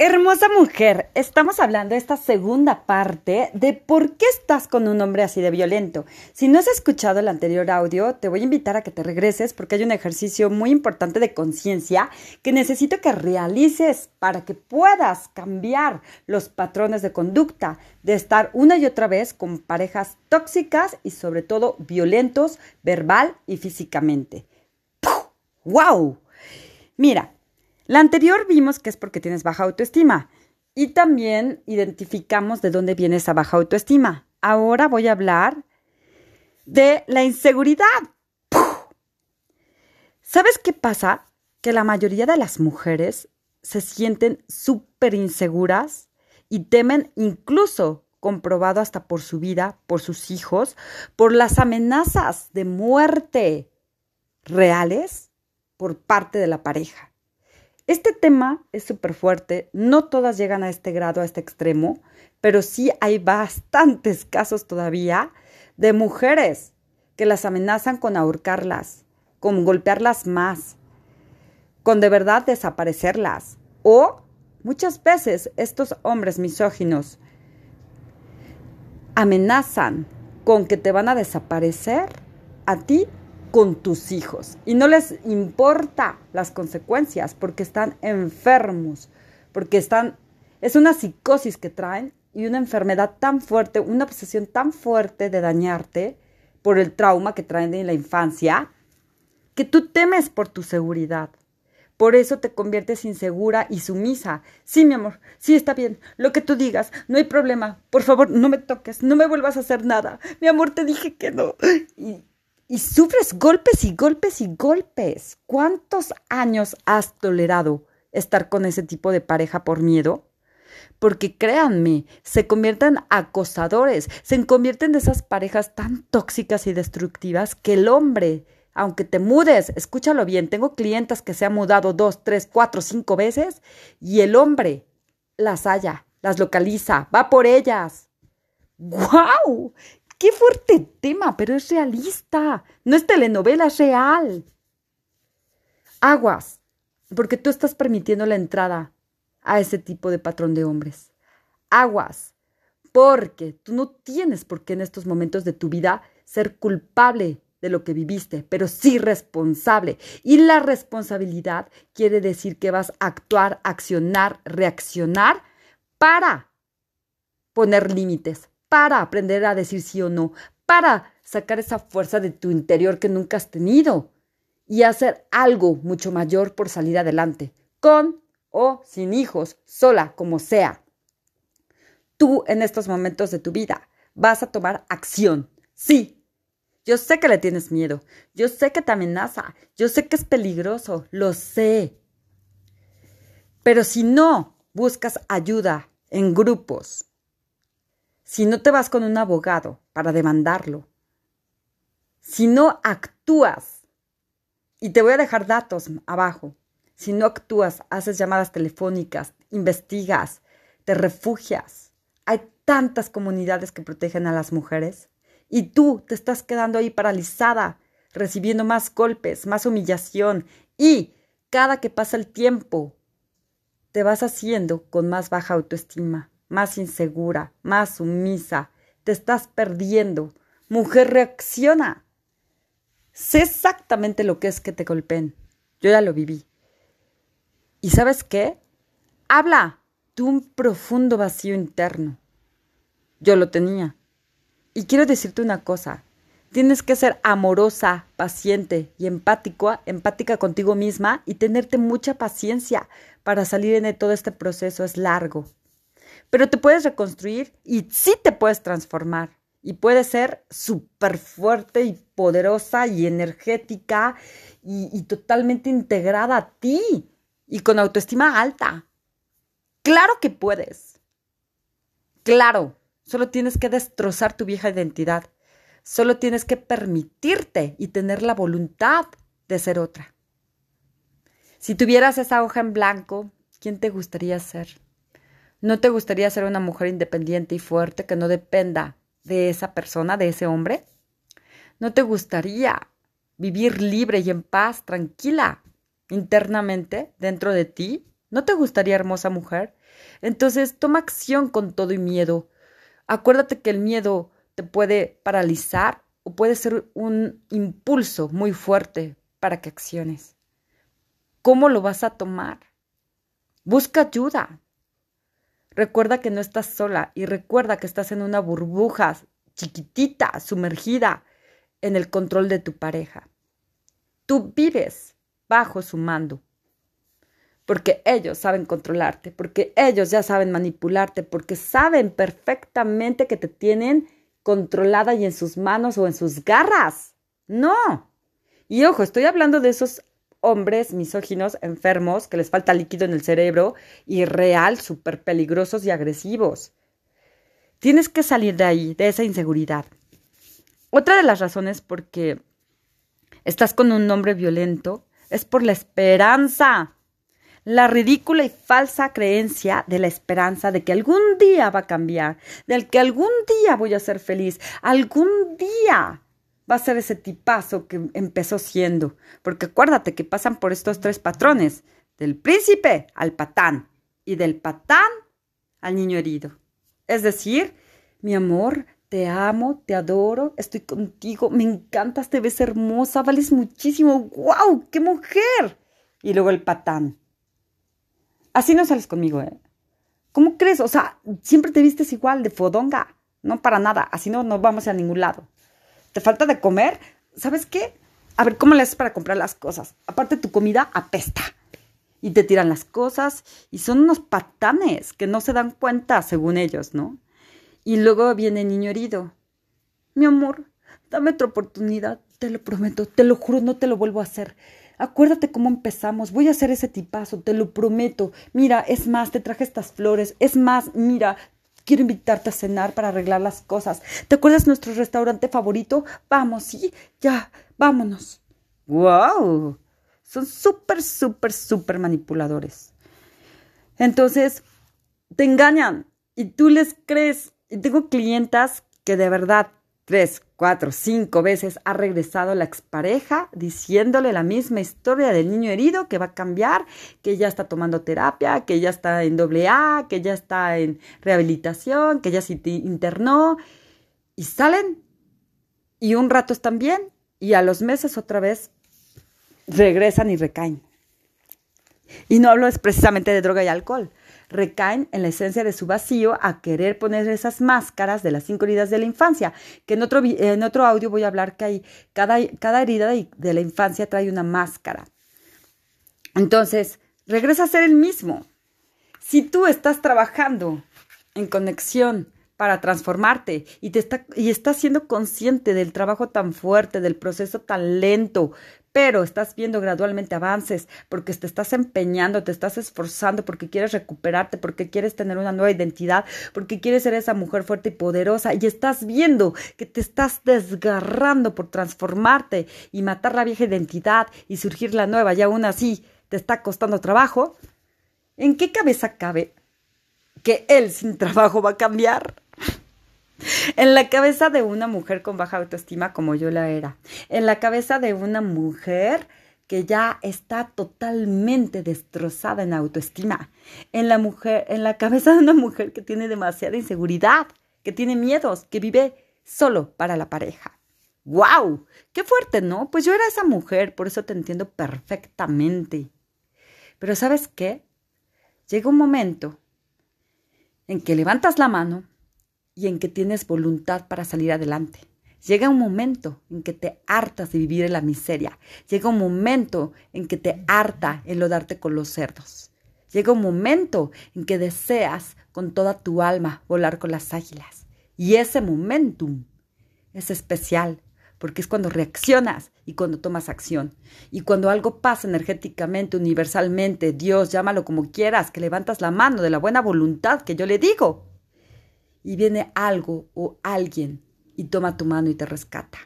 Hermosa mujer, estamos hablando de esta segunda parte de por qué estás con un hombre así de violento. Si no has escuchado el anterior audio, te voy a invitar a que te regreses porque hay un ejercicio muy importante de conciencia que necesito que realices para que puedas cambiar los patrones de conducta de estar una y otra vez con parejas tóxicas y sobre todo violentos verbal y físicamente. ¡Wow! Mira, la anterior vimos que es porque tienes baja autoestima y también identificamos de dónde viene esa baja autoestima. Ahora voy a hablar de la inseguridad. ¿Sabes qué pasa? Que la mayoría de las mujeres se sienten súper inseguras y temen incluso, comprobado hasta por su vida, por sus hijos, por las amenazas de muerte reales por parte de la pareja. Este tema es súper fuerte, no todas llegan a este grado, a este extremo, pero sí hay bastantes casos todavía de mujeres que las amenazan con ahorcarlas, con golpearlas más, con de verdad desaparecerlas. O muchas veces estos hombres misóginos amenazan con que te van a desaparecer a ti con tus hijos y no les importa las consecuencias porque están enfermos, porque están, es una psicosis que traen y una enfermedad tan fuerte, una obsesión tan fuerte de dañarte por el trauma que traen en la infancia, que tú temes por tu seguridad. Por eso te conviertes insegura y sumisa. Sí, mi amor, sí está bien. Lo que tú digas, no hay problema. Por favor, no me toques, no me vuelvas a hacer nada. Mi amor, te dije que no. Y sufres golpes y golpes y golpes. ¿Cuántos años has tolerado estar con ese tipo de pareja por miedo? Porque créanme, se convierten acosadores, se convierten de esas parejas tan tóxicas y destructivas que el hombre, aunque te mudes, escúchalo bien, tengo clientas que se han mudado dos, tres, cuatro, cinco veces y el hombre las halla, las localiza, va por ellas. ¡Guau! Qué fuerte tema, pero es realista. No es telenovela, es real. Aguas, porque tú estás permitiendo la entrada a ese tipo de patrón de hombres. Aguas, porque tú no tienes por qué en estos momentos de tu vida ser culpable de lo que viviste, pero sí responsable. Y la responsabilidad quiere decir que vas a actuar, accionar, reaccionar para poner límites, para aprender a decir sí o no, para sacar esa fuerza de tu interior que nunca has tenido y hacer algo mucho mayor por salir adelante, con o sin hijos, sola, como sea. Tú en estos momentos de tu vida vas a tomar acción. Sí, yo sé que le tienes miedo, yo sé que te amenaza, yo sé que es peligroso, lo sé. Pero si no buscas ayuda en grupos, si no te vas con un abogado para demandarlo, si no actúas, y te voy a dejar datos abajo, si no actúas, haces llamadas telefónicas, investigas, te refugias, hay tantas comunidades que protegen a las mujeres y tú te estás quedando ahí paralizada, recibiendo más golpes, más humillación y cada que pasa el tiempo te vas haciendo con más baja autoestima más insegura, más sumisa. Te estás perdiendo. Mujer, reacciona. Sé exactamente lo que es que te golpeen. Yo ya lo viví. ¿Y sabes qué? Habla de un profundo vacío interno. Yo lo tenía. Y quiero decirte una cosa. Tienes que ser amorosa, paciente y empático, empática contigo misma y tenerte mucha paciencia para salir de todo este proceso. Es largo pero te puedes reconstruir y sí te puedes transformar. Y puedes ser súper fuerte y poderosa y energética y, y totalmente integrada a ti y con autoestima alta. Claro que puedes. Claro, solo tienes que destrozar tu vieja identidad. Solo tienes que permitirte y tener la voluntad de ser otra. Si tuvieras esa hoja en blanco, ¿quién te gustaría ser? ¿No te gustaría ser una mujer independiente y fuerte que no dependa de esa persona, de ese hombre? ¿No te gustaría vivir libre y en paz, tranquila, internamente, dentro de ti, ¿No te gustaría, hermosa mujer? Entonces toma acción con todo y miedo. Acuérdate que el miedo te puede paralizar o puede ser un impulso muy fuerte para que acciones. ¿Cómo lo vas a tomar? Busca ayuda. Recuerda que no estás sola y recuerda que estás en una burbuja chiquitita, sumergida en el control de tu pareja. Tú vives bajo su mando. Porque ellos saben controlarte, porque ellos ya saben manipularte, porque saben perfectamente que te tienen controlada y en sus manos o en sus garras. No. Y ojo, estoy hablando de esos hombres misóginos, enfermos, que les falta líquido en el cerebro y real, súper peligrosos y agresivos. Tienes que salir de ahí, de esa inseguridad. Otra de las razones por que estás con un hombre violento es por la esperanza. La ridícula y falsa creencia de la esperanza de que algún día va a cambiar, del que algún día voy a ser feliz, algún día va a ser ese tipazo que empezó siendo. Porque acuérdate que pasan por estos tres patrones, del príncipe al patán y del patán al niño herido. Es decir, mi amor, te amo, te adoro, estoy contigo, me encantas, te ves hermosa, vales muchísimo, wow, qué mujer. Y luego el patán. Así no sales conmigo, ¿eh? ¿Cómo crees? O sea, siempre te vistes igual, de fodonga. No para nada, así no nos vamos a ningún lado te falta de comer, ¿sabes qué? A ver, ¿cómo le haces para comprar las cosas? Aparte, tu comida apesta. Y te tiran las cosas y son unos patanes que no se dan cuenta, según ellos, ¿no? Y luego viene niño herido. Mi amor, dame otra oportunidad, te lo prometo, te lo juro, no te lo vuelvo a hacer. Acuérdate cómo empezamos, voy a hacer ese tipazo, te lo prometo. Mira, es más, te traje estas flores, es más, mira, Quiero invitarte a cenar para arreglar las cosas. ¿Te acuerdas nuestro restaurante favorito? Vamos, sí, ya, vámonos. ¡Wow! Son súper, súper, súper manipuladores. Entonces, te engañan y tú les crees. Y tengo clientas que de verdad tres, cuatro, cinco veces ha regresado la expareja diciéndole la misma historia del niño herido que va a cambiar, que ya está tomando terapia, que ya está en doble A, que ya está en rehabilitación, que ya se internó y salen y un rato están bien y a los meses otra vez regresan y recaen. Y no hablo es precisamente de droga y alcohol, recaen en la esencia de su vacío a querer poner esas máscaras de las cinco heridas de la infancia, que en otro, en otro audio voy a hablar que hay, cada, cada herida de la infancia trae una máscara. Entonces, regresa a ser el mismo. Si tú estás trabajando en conexión para transformarte y, te está, y estás siendo consciente del trabajo tan fuerte, del proceso tan lento, pero estás viendo gradualmente avances porque te estás empeñando, te estás esforzando porque quieres recuperarte, porque quieres tener una nueva identidad, porque quieres ser esa mujer fuerte y poderosa y estás viendo que te estás desgarrando por transformarte y matar la vieja identidad y surgir la nueva y aún así te está costando trabajo, ¿en qué cabeza cabe que él sin trabajo va a cambiar? En la cabeza de una mujer con baja autoestima como yo la era. En la cabeza de una mujer que ya está totalmente destrozada en autoestima. En la mujer, en la cabeza de una mujer que tiene demasiada inseguridad, que tiene miedos, que vive solo para la pareja. ¡Wow! ¡Qué fuerte, ¿no? Pues yo era esa mujer, por eso te entiendo perfectamente. Pero ¿sabes qué? Llega un momento en que levantas la mano y en que tienes voluntad para salir adelante. Llega un momento en que te hartas de vivir en la miseria. Llega un momento en que te harta enlodarte con los cerdos. Llega un momento en que deseas con toda tu alma volar con las águilas. Y ese momentum es especial porque es cuando reaccionas y cuando tomas acción. Y cuando algo pasa energéticamente, universalmente, Dios, llámalo como quieras, que levantas la mano de la buena voluntad que yo le digo y viene algo o alguien y toma tu mano y te rescata.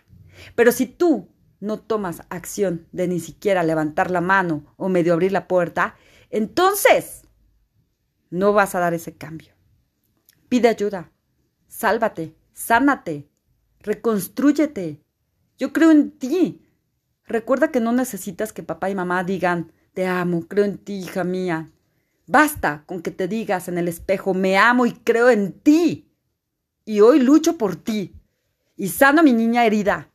Pero si tú no tomas acción de ni siquiera levantar la mano o medio abrir la puerta, entonces no vas a dar ese cambio. Pide ayuda, sálvate, sánate, reconstrúyete. Yo creo en ti. Recuerda que no necesitas que papá y mamá digan, te amo, creo en ti, hija mía. Basta con que te digas en el espejo, me amo y creo en ti. Y hoy lucho por ti. Y sano a mi niña herida.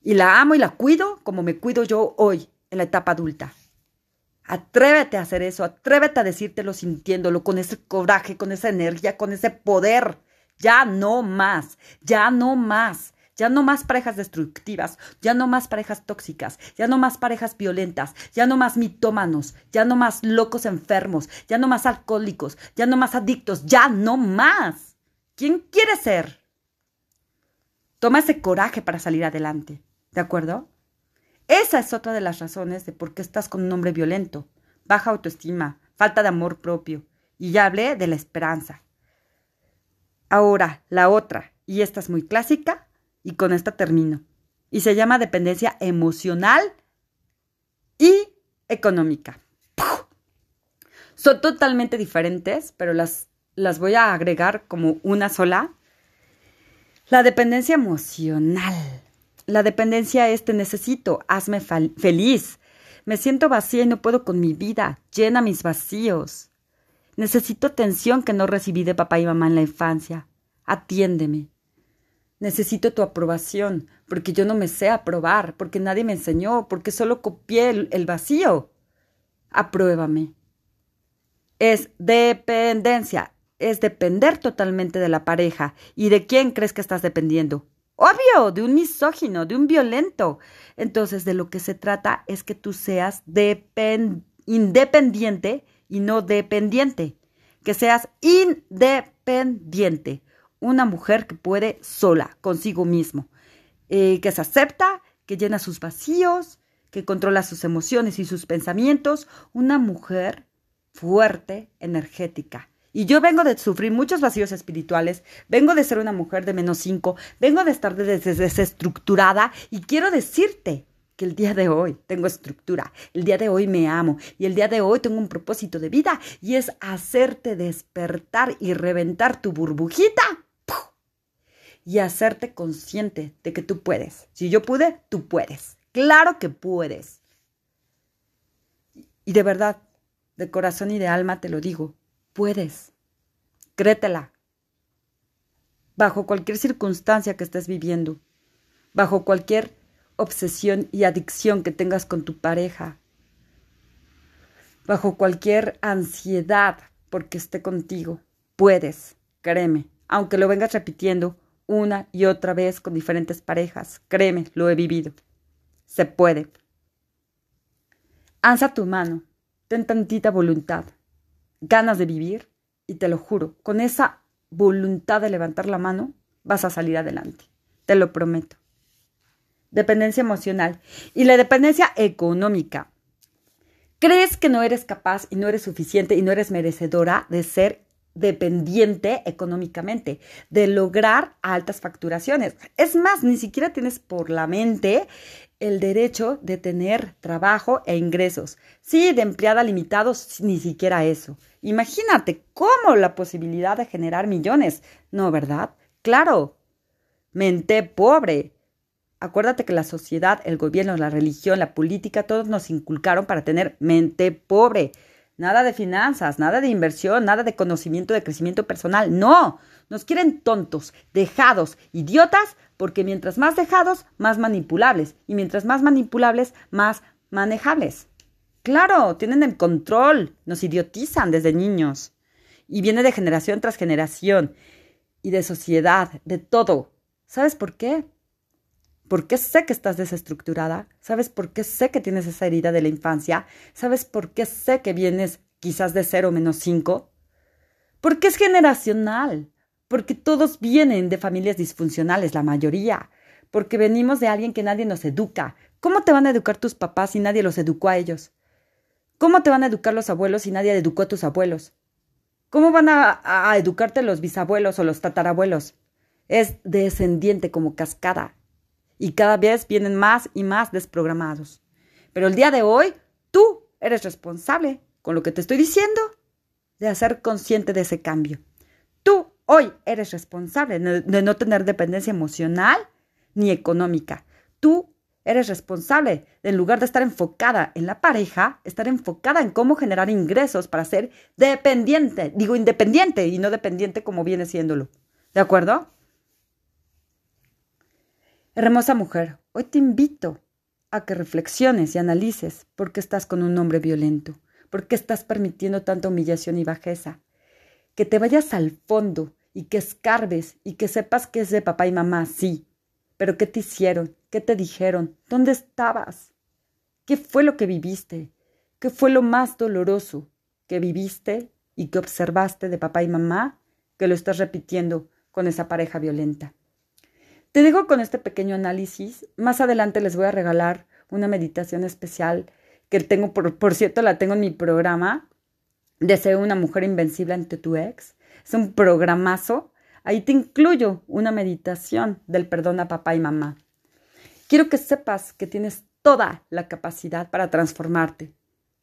Y la amo y la cuido como me cuido yo hoy, en la etapa adulta. Atrévete a hacer eso, atrévete a decírtelo sintiéndolo, con ese coraje, con esa energía, con ese poder. Ya no más, ya no más. Ya no más parejas destructivas, ya no más parejas tóxicas, ya no más parejas violentas, ya no más mitómanos, ya no más locos enfermos, ya no más alcohólicos, ya no más adictos, ya no más. ¿Quién quiere ser? Toma ese coraje para salir adelante, ¿de acuerdo? Esa es otra de las razones de por qué estás con un hombre violento, baja autoestima, falta de amor propio. Y ya hablé de la esperanza. Ahora, la otra, y esta es muy clásica, y con esta termino. Y se llama dependencia emocional y económica. Son totalmente diferentes, pero las, las voy a agregar como una sola. La dependencia emocional. La dependencia es te necesito, hazme feliz. Me siento vacía y no puedo con mi vida. Llena mis vacíos. Necesito atención que no recibí de papá y mamá en la infancia. Atiéndeme. Necesito tu aprobación, porque yo no me sé aprobar, porque nadie me enseñó, porque solo copié el, vacío. Apruébame. Es dependencia, es depender totalmente de la pareja. ¿Y de quién crees que estás dependiendo? Obvio, de un misógino, de un violento. Entonces, de lo que se trata es que tú seas independiente y no dependiente. Que seas independiente una mujer que puede sola, consigo mismo, eh, que se acepta, que llena sus vacíos, que controla sus emociones y sus pensamientos, una mujer fuerte, energética. Y yo vengo de sufrir muchos vacíos espirituales, vengo de ser una mujer de menos cinco, vengo de estar desestructurada. Y quiero decirte que el día de hoy tengo estructura, el día de hoy me amo. Y el día de hoy tengo un propósito de vida. Y es hacerte despertar y reventar tu burbujita y hacerte consciente de que tú puedes. Si yo pude, tú puedes. Claro que puedes. Y de verdad, de corazón y de alma te lo digo, puedes. Créetela. Bajo cualquier circunstancia que estés viviendo, bajo cualquier obsesión y adicción que tengas con tu pareja, bajo cualquier ansiedad porque esté contigo, puedes, créeme, aunque lo vengas repitiendo una y otra vez con diferentes parejas. Créeme, lo he vivido. Se puede. Alza tu mano, ten tantita voluntad, ganas de vivir y te lo juro, con esa voluntad de levantar la mano vas a salir adelante. Te lo prometo. Dependencia emocional y la dependencia económica. ¿Crees que no eres capaz y no eres suficiente y no eres merecedora de ser dependiente económicamente, de lograr altas facturaciones. Es más, ni siquiera tienes por la mente el derecho de tener trabajo e ingresos. Sí, de empleada limitados, ni siquiera eso. Imagínate cómo la posibilidad de generar millones. No, ¿verdad? Claro. Mente pobre. Acuérdate que la sociedad, el gobierno, la religión, la política, todos nos inculcaron para tener mente pobre. Nada de finanzas, nada de inversión, nada de conocimiento de crecimiento personal. No, nos quieren tontos, dejados, idiotas, porque mientras más dejados, más manipulables. Y mientras más manipulables, más manejables. Claro, tienen el control, nos idiotizan desde niños. Y viene de generación tras generación. Y de sociedad, de todo. ¿Sabes por qué? ¿Por qué sé que estás desestructurada? ¿Sabes por qué sé que tienes esa herida de la infancia? ¿Sabes por qué sé que vienes quizás de cero menos cinco? Porque es generacional. Porque todos vienen de familias disfuncionales, la mayoría. Porque venimos de alguien que nadie nos educa. ¿Cómo te van a educar tus papás si nadie los educó a ellos? ¿Cómo te van a educar los abuelos si nadie educó a tus abuelos? ¿Cómo van a, a educarte los bisabuelos o los tatarabuelos? Es descendiente como cascada y cada vez vienen más y más desprogramados. Pero el día de hoy, tú eres responsable, con lo que te estoy diciendo, de hacer consciente de ese cambio. Tú hoy eres responsable de no tener dependencia emocional ni económica. Tú eres responsable. En lugar de estar enfocada en la pareja, estar enfocada en cómo generar ingresos para ser dependiente. Digo independiente y no dependiente como viene siéndolo. ¿De acuerdo? Hermosa mujer, hoy te invito a que reflexiones y analices por qué estás con un hombre violento, por qué estás permitiendo tanta humillación y bajeza. Que te vayas al fondo y que escarbes y que sepas que es de papá y mamá, sí. Pero ¿qué te hicieron? ¿Qué te dijeron? ¿Dónde estabas? ¿Qué fue lo que viviste? ¿Qué fue lo más doloroso que viviste y que observaste de papá y mamá que lo estás repitiendo con esa pareja violenta? Te dejo con este pequeño análisis. Más adelante les voy a regalar una meditación especial que tengo, por, por cierto, la tengo en mi programa. Deseo una mujer invencible ante tu ex. Es un programazo. Ahí te incluyo una meditación del perdón a papá y mamá. Quiero que sepas que tienes toda la capacidad para transformarte,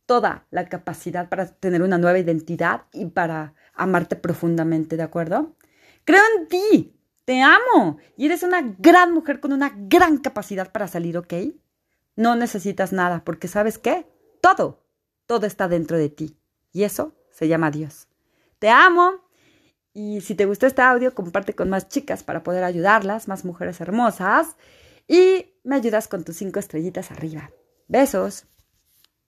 toda la capacidad para tener una nueva identidad y para amarte profundamente, ¿de acuerdo? Creo en ti, te amo y eres una gran mujer con una gran capacidad para salir, ¿ok? No necesitas nada porque sabes qué? Todo, todo está dentro de ti y eso se llama Dios. Te amo y si te gustó este audio, comparte con más chicas para poder ayudarlas, más mujeres hermosas y me ayudas con tus cinco estrellitas arriba. Besos.